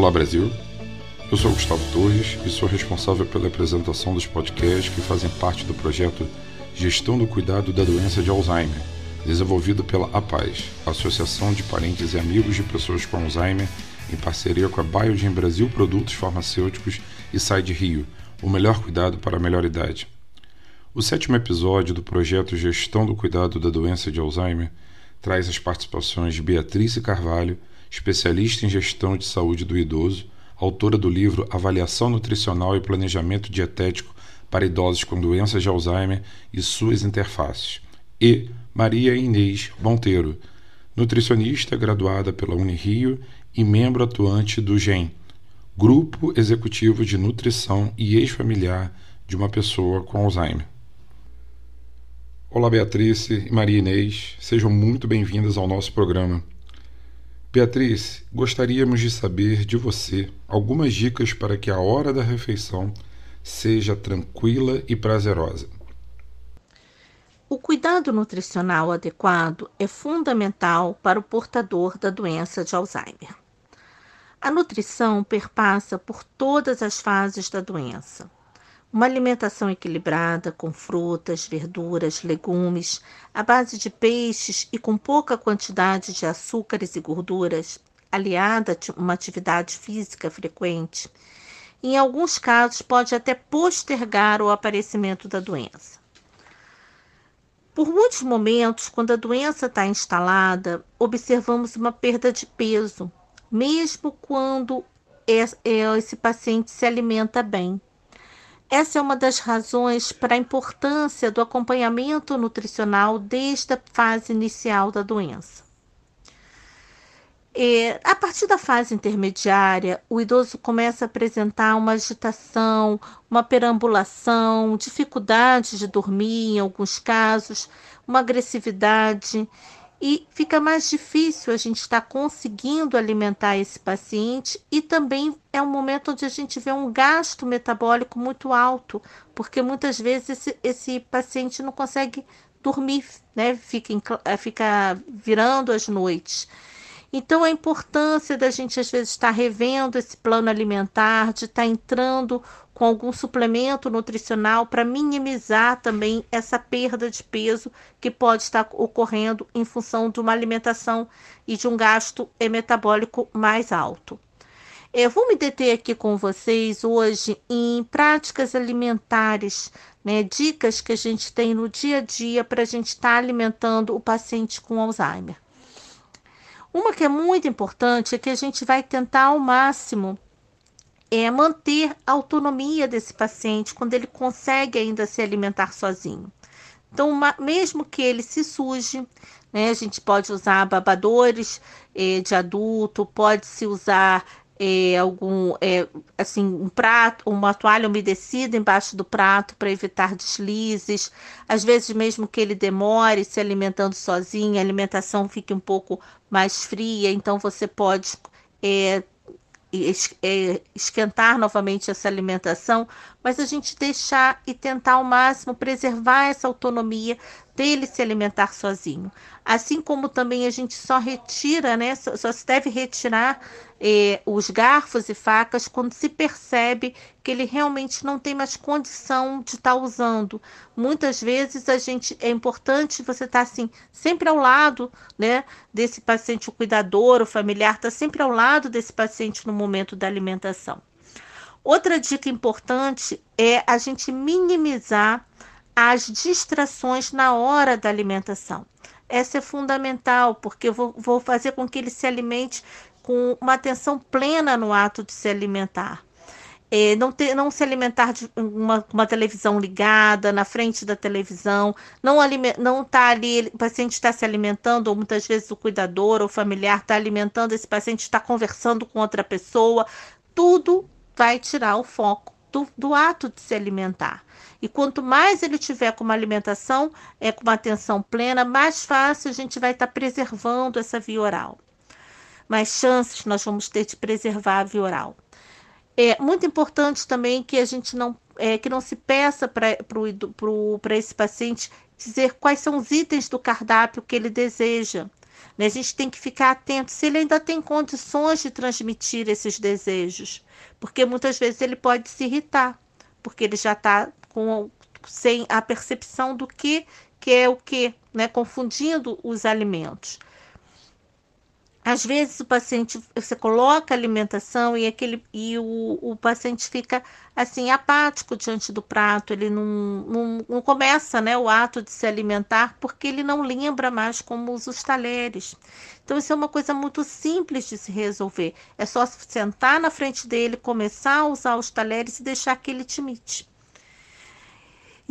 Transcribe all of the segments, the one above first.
Olá Brasil, eu sou Gustavo Torres e sou responsável pela apresentação dos podcasts que fazem parte do projeto Gestão do Cuidado da Doença de Alzheimer, desenvolvido pela APAZ, Associação de Parentes e Amigos de Pessoas com Alzheimer, em parceria com a Biogen Brasil Produtos Farmacêuticos e Side Rio, o melhor cuidado para a melhor idade. O sétimo episódio do projeto Gestão do Cuidado da Doença de Alzheimer traz as participações de Beatriz Carvalho, especialista em gestão de saúde do idoso, autora do livro Avaliação Nutricional e Planejamento Dietético para Idosos com Doenças de Alzheimer e suas interfaces, e Maria Inês Monteiro, nutricionista graduada pela Unirio e membro atuante do GEM, Grupo Executivo de Nutrição e Ex-Familiar de uma Pessoa com Alzheimer. Olá, Beatriz e Maria Inês, sejam muito bem-vindas ao nosso programa. Beatriz, gostaríamos de saber de você algumas dicas para que a hora da refeição seja tranquila e prazerosa. O cuidado nutricional adequado é fundamental para o portador da doença de Alzheimer. A nutrição perpassa por todas as fases da doença uma alimentação equilibrada, com frutas, verduras, legumes, à base de peixes e com pouca quantidade de açúcares e gorduras, aliada a uma atividade física frequente, em alguns casos pode até postergar o aparecimento da doença. Por muitos momentos, quando a doença está instalada, observamos uma perda de peso, mesmo quando esse paciente se alimenta bem. Essa é uma das razões para a importância do acompanhamento nutricional desde a fase inicial da doença. E, a partir da fase intermediária, o idoso começa a apresentar uma agitação, uma perambulação, dificuldade de dormir em alguns casos, uma agressividade e fica mais difícil a gente estar tá conseguindo alimentar esse paciente e também é um momento onde a gente vê um gasto metabólico muito alto, porque muitas vezes esse, esse paciente não consegue dormir, né? Fica, eh, fica virando as noites. Então, a importância da gente, às vezes, estar revendo esse plano alimentar, de estar entrando com algum suplemento nutricional para minimizar também essa perda de peso que pode estar ocorrendo em função de uma alimentação e de um gasto metabólico mais alto. Eu vou me deter aqui com vocês hoje em práticas alimentares, né, dicas que a gente tem no dia a dia para a gente estar tá alimentando o paciente com Alzheimer. Uma que é muito importante é que a gente vai tentar ao máximo é manter a autonomia desse paciente quando ele consegue ainda se alimentar sozinho. Então, uma, mesmo que ele se suje, né, a gente pode usar babadores é, de adulto, pode-se usar é, algum, é, assim, um prato, uma toalha umedecida embaixo do prato para evitar deslizes. Às vezes, mesmo que ele demore se alimentando sozinho, a alimentação fique um pouco mais fria, então você pode é, é, esquentar novamente essa alimentação, mas a gente deixar e tentar ao máximo preservar essa autonomia dele se alimentar sozinho. Assim como também a gente só retira, né? Só, só se deve retirar eh, os garfos e facas quando se percebe que ele realmente não tem mais condição de estar tá usando. Muitas vezes a gente é importante você estar tá, assim sempre ao lado, né, desse paciente, o cuidador, o familiar está sempre ao lado desse paciente no momento da alimentação. Outra dica importante é a gente minimizar as distrações na hora da alimentação. Essa é fundamental, porque eu vou, vou fazer com que ele se alimente com uma atenção plena no ato de se alimentar. É, não, ter, não se alimentar de uma, uma televisão ligada, na frente da televisão, não não tá ali, o paciente está se alimentando, ou muitas vezes o cuidador ou familiar está alimentando, esse paciente está conversando com outra pessoa, tudo vai tirar o foco do, do ato de se alimentar. E quanto mais ele tiver com uma alimentação, é com uma atenção plena, mais fácil a gente vai estar tá preservando essa via oral. Mais chances nós vamos ter de preservar a via oral. É muito importante também que a gente não é, que não se peça para esse paciente dizer quais são os itens do cardápio que ele deseja. Né? A gente tem que ficar atento se ele ainda tem condições de transmitir esses desejos, porque muitas vezes ele pode se irritar, porque ele já está com sem a percepção do que que é o que, né? Confundindo os alimentos. Às vezes o paciente, você coloca alimentação e, aquele, e o, o paciente fica assim apático diante do prato, ele não, não, não, começa né, o ato de se alimentar porque ele não lembra mais como usa os talheres. Então isso é uma coisa muito simples de se resolver. É só sentar na frente dele, começar a usar os talheres e deixar que ele te imite.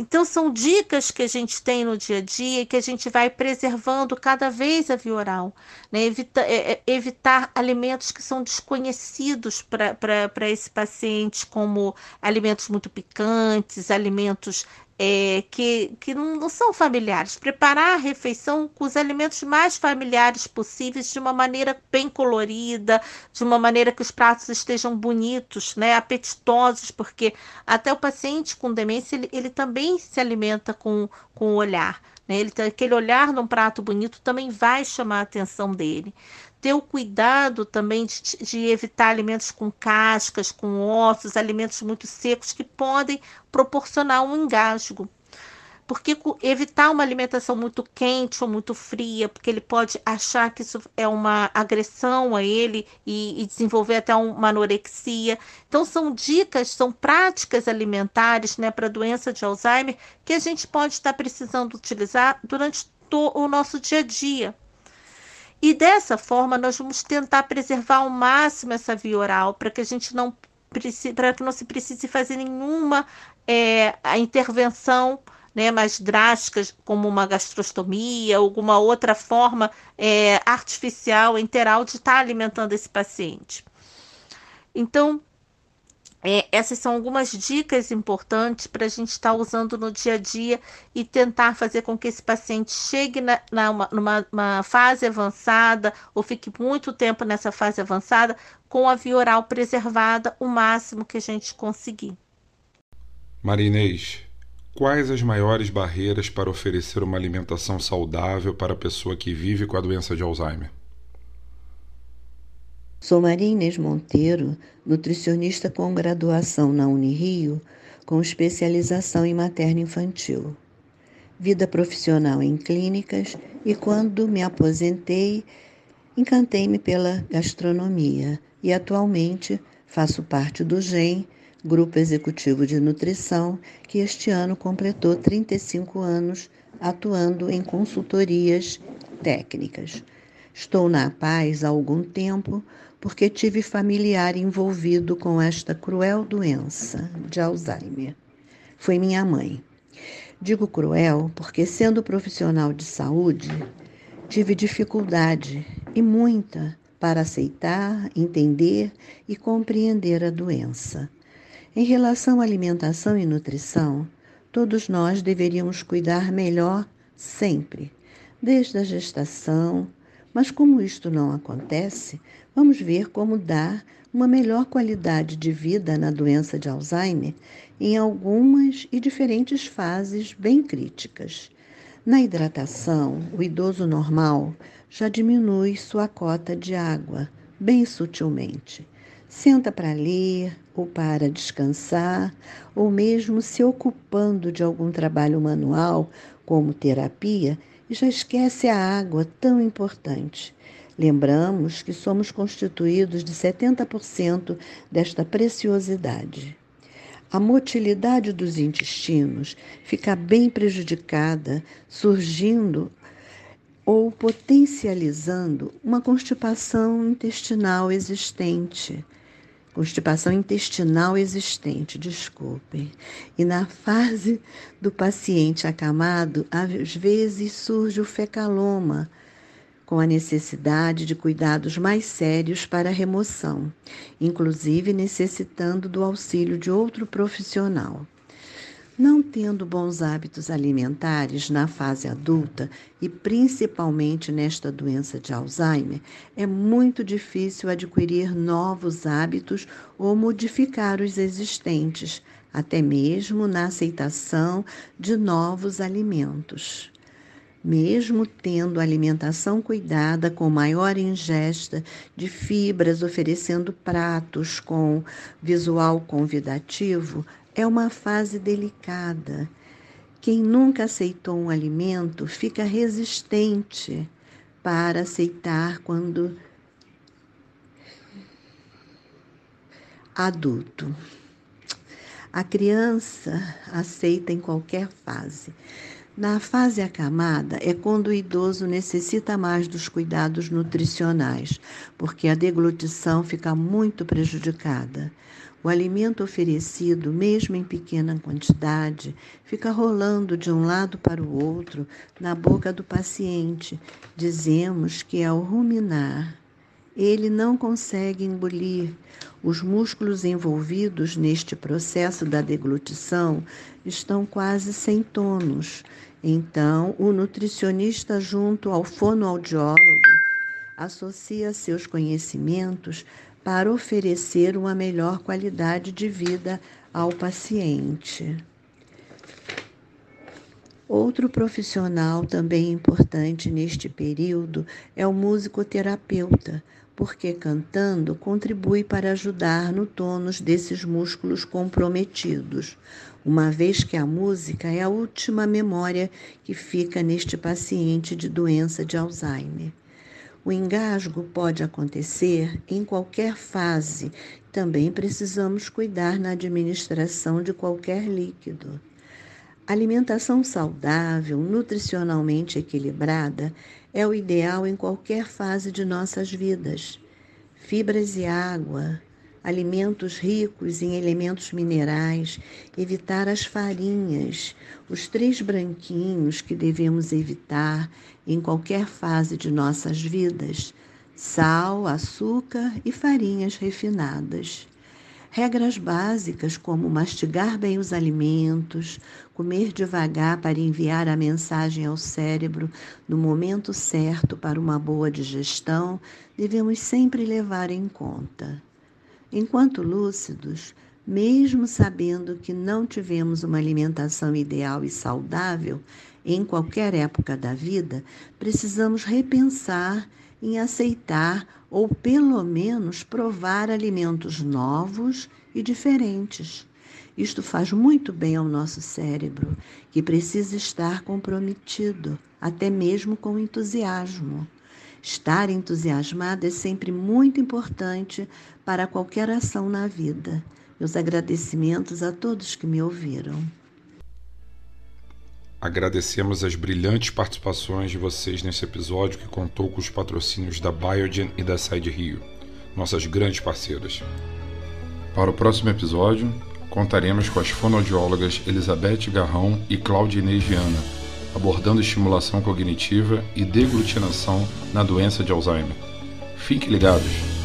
Então, são dicas que a gente tem no dia a dia que a gente vai preservando cada vez a via oral. Né? Evita, é, é, evitar alimentos que são desconhecidos para esse paciente, como alimentos muito picantes, alimentos é, que, que não, são familiares. Preparar a refeição com os alimentos mais familiares possíveis, de uma maneira bem colorida, de uma maneira que os pratos estejam bonitos, né, apetitosos, porque até o paciente com demência ele, ele também se alimenta com, com o olhar. Né? Ele, aquele olhar num prato bonito também vai chamar a atenção dele ter o cuidado também de, de, evitar alimentos com cascas, com ossos, alimentos muito secos que podem proporcionar um engasgo. Porque evitar uma alimentação muito quente ou muito fria, porque ele pode achar que isso é uma agressão a ele e, e desenvolver até uma anorexia. Então, são dicas, são práticas alimentares né, para a doença de Alzheimer que a gente pode estar precisando utilizar durante o nosso dia a dia. E dessa forma, nós vamos tentar preservar ao máximo essa via oral, para que a gente não para que não se precise fazer nenhuma é, intervenção né, mais drásticas, como uma gastrostomia, alguma outra forma é, artificial, enteral, de estar tá alimentando esse paciente. Então, é, essas são algumas dicas importantes para a gente estar tá usando no dia a dia e tentar fazer com que esse paciente chegue na, na uma, numa fase avançada ou fique muito tempo nessa fase avançada com a via oral preservada o máximo que a gente conseguir. Marinês, quais as maiores barreiras para oferecer uma alimentação saudável para a pessoa que vive com a doença de Alzheimer? Sou Maria Inês Monteiro, nutricionista com graduação na Unirio, com especialização em materno infantil. Vida profissional em clínicas e quando me aposentei, encantei-me pela gastronomia e atualmente faço parte do GEM, Grupo Executivo de Nutrição, que este ano completou 35 anos atuando em consultorias técnicas. Estou na paz há algum tempo, porque tive familiar envolvido com esta cruel doença de Alzheimer. Foi minha mãe. Digo cruel porque, sendo profissional de saúde, tive dificuldade e muita para aceitar, entender e compreender a doença. Em relação à alimentação e nutrição, todos nós deveríamos cuidar melhor sempre, desde a gestação, mas como isto não acontece, vamos ver como dar uma melhor qualidade de vida na doença de Alzheimer em algumas e diferentes fases bem críticas. Na hidratação, o idoso normal já diminui sua cota de água bem sutilmente. Senta para ler ou para descansar, ou mesmo se ocupando de algum trabalho manual, como terapia, e já esquece a água tão importante. Lembramos que somos constituídos de 70% desta preciosidade. A motilidade dos intestinos fica bem prejudicada, surgindo ou potencializando uma constipação intestinal existente constipação intestinal existente, desculpem. E na fase do paciente acamado, às vezes surge o fecaloma, com a necessidade de cuidados mais sérios para remoção, inclusive necessitando do auxílio de outro profissional. Não tendo bons hábitos alimentares na fase adulta e principalmente nesta doença de Alzheimer, é muito difícil adquirir novos hábitos ou modificar os existentes, até mesmo na aceitação de novos alimentos. mesmo tendo alimentação cuidada com maior ingesta de fibras, oferecendo pratos com visual convidativo, é uma fase delicada. Quem nunca aceitou um alimento fica resistente para aceitar quando adulto. A criança aceita em qualquer fase. Na fase acamada é quando o idoso necessita mais dos cuidados nutricionais, porque a deglutição fica muito prejudicada. O alimento oferecido, mesmo em pequena quantidade, fica rolando de um lado para o outro na boca do paciente. Dizemos que é o ruminar. Ele não consegue engolir. Os músculos envolvidos neste processo da deglutição estão quase sem tônus. Então, o nutricionista, junto ao fonoaudiólogo, associa seus conhecimentos para oferecer uma melhor qualidade de vida ao paciente. Outro profissional também importante neste período é o musicoterapeuta, porque cantando contribui para ajudar no tônus desses músculos comprometidos, uma vez que a música é a última memória que fica neste paciente de doença de Alzheimer. O engasgo pode acontecer em qualquer fase. Também precisamos cuidar na administração de qualquer líquido. Alimentação saudável, nutricionalmente equilibrada, é o ideal em qualquer fase de nossas vidas. Fibras e água, alimentos ricos em elementos minerais, evitar as farinhas, os três branquinhos que devemos evitar em qualquer fase de nossas vidas: sal, açúcar e farinhas refinadas. Regras básicas como mastigar bem os alimentos, comer devagar para enviar a mensagem ao cérebro no momento certo para uma boa digestão, devemos sempre levar em conta. Enquanto lúcidos, mesmo sabendo que não tivemos uma alimentação ideal e saudável em qualquer época da vida, precisamos repensar em aceitar ou pelo menos provar alimentos novos e diferentes. Isto faz muito bem ao nosso cérebro, que precisa estar comprometido, até mesmo com entusiasmo. Estar entusiasmado é sempre muito importante para qualquer ação na vida. Meus agradecimentos a todos que me ouviram. Agradecemos as brilhantes participações de vocês nesse episódio que contou com os patrocínios da Biogen e da Side Rio, nossas grandes parceiras. Para o próximo episódio, contaremos com as fonoaudiólogas Elizabeth Garrão e Claudinei Viana abordando estimulação cognitiva e deglutinação na doença de Alzheimer. Fiquem ligados!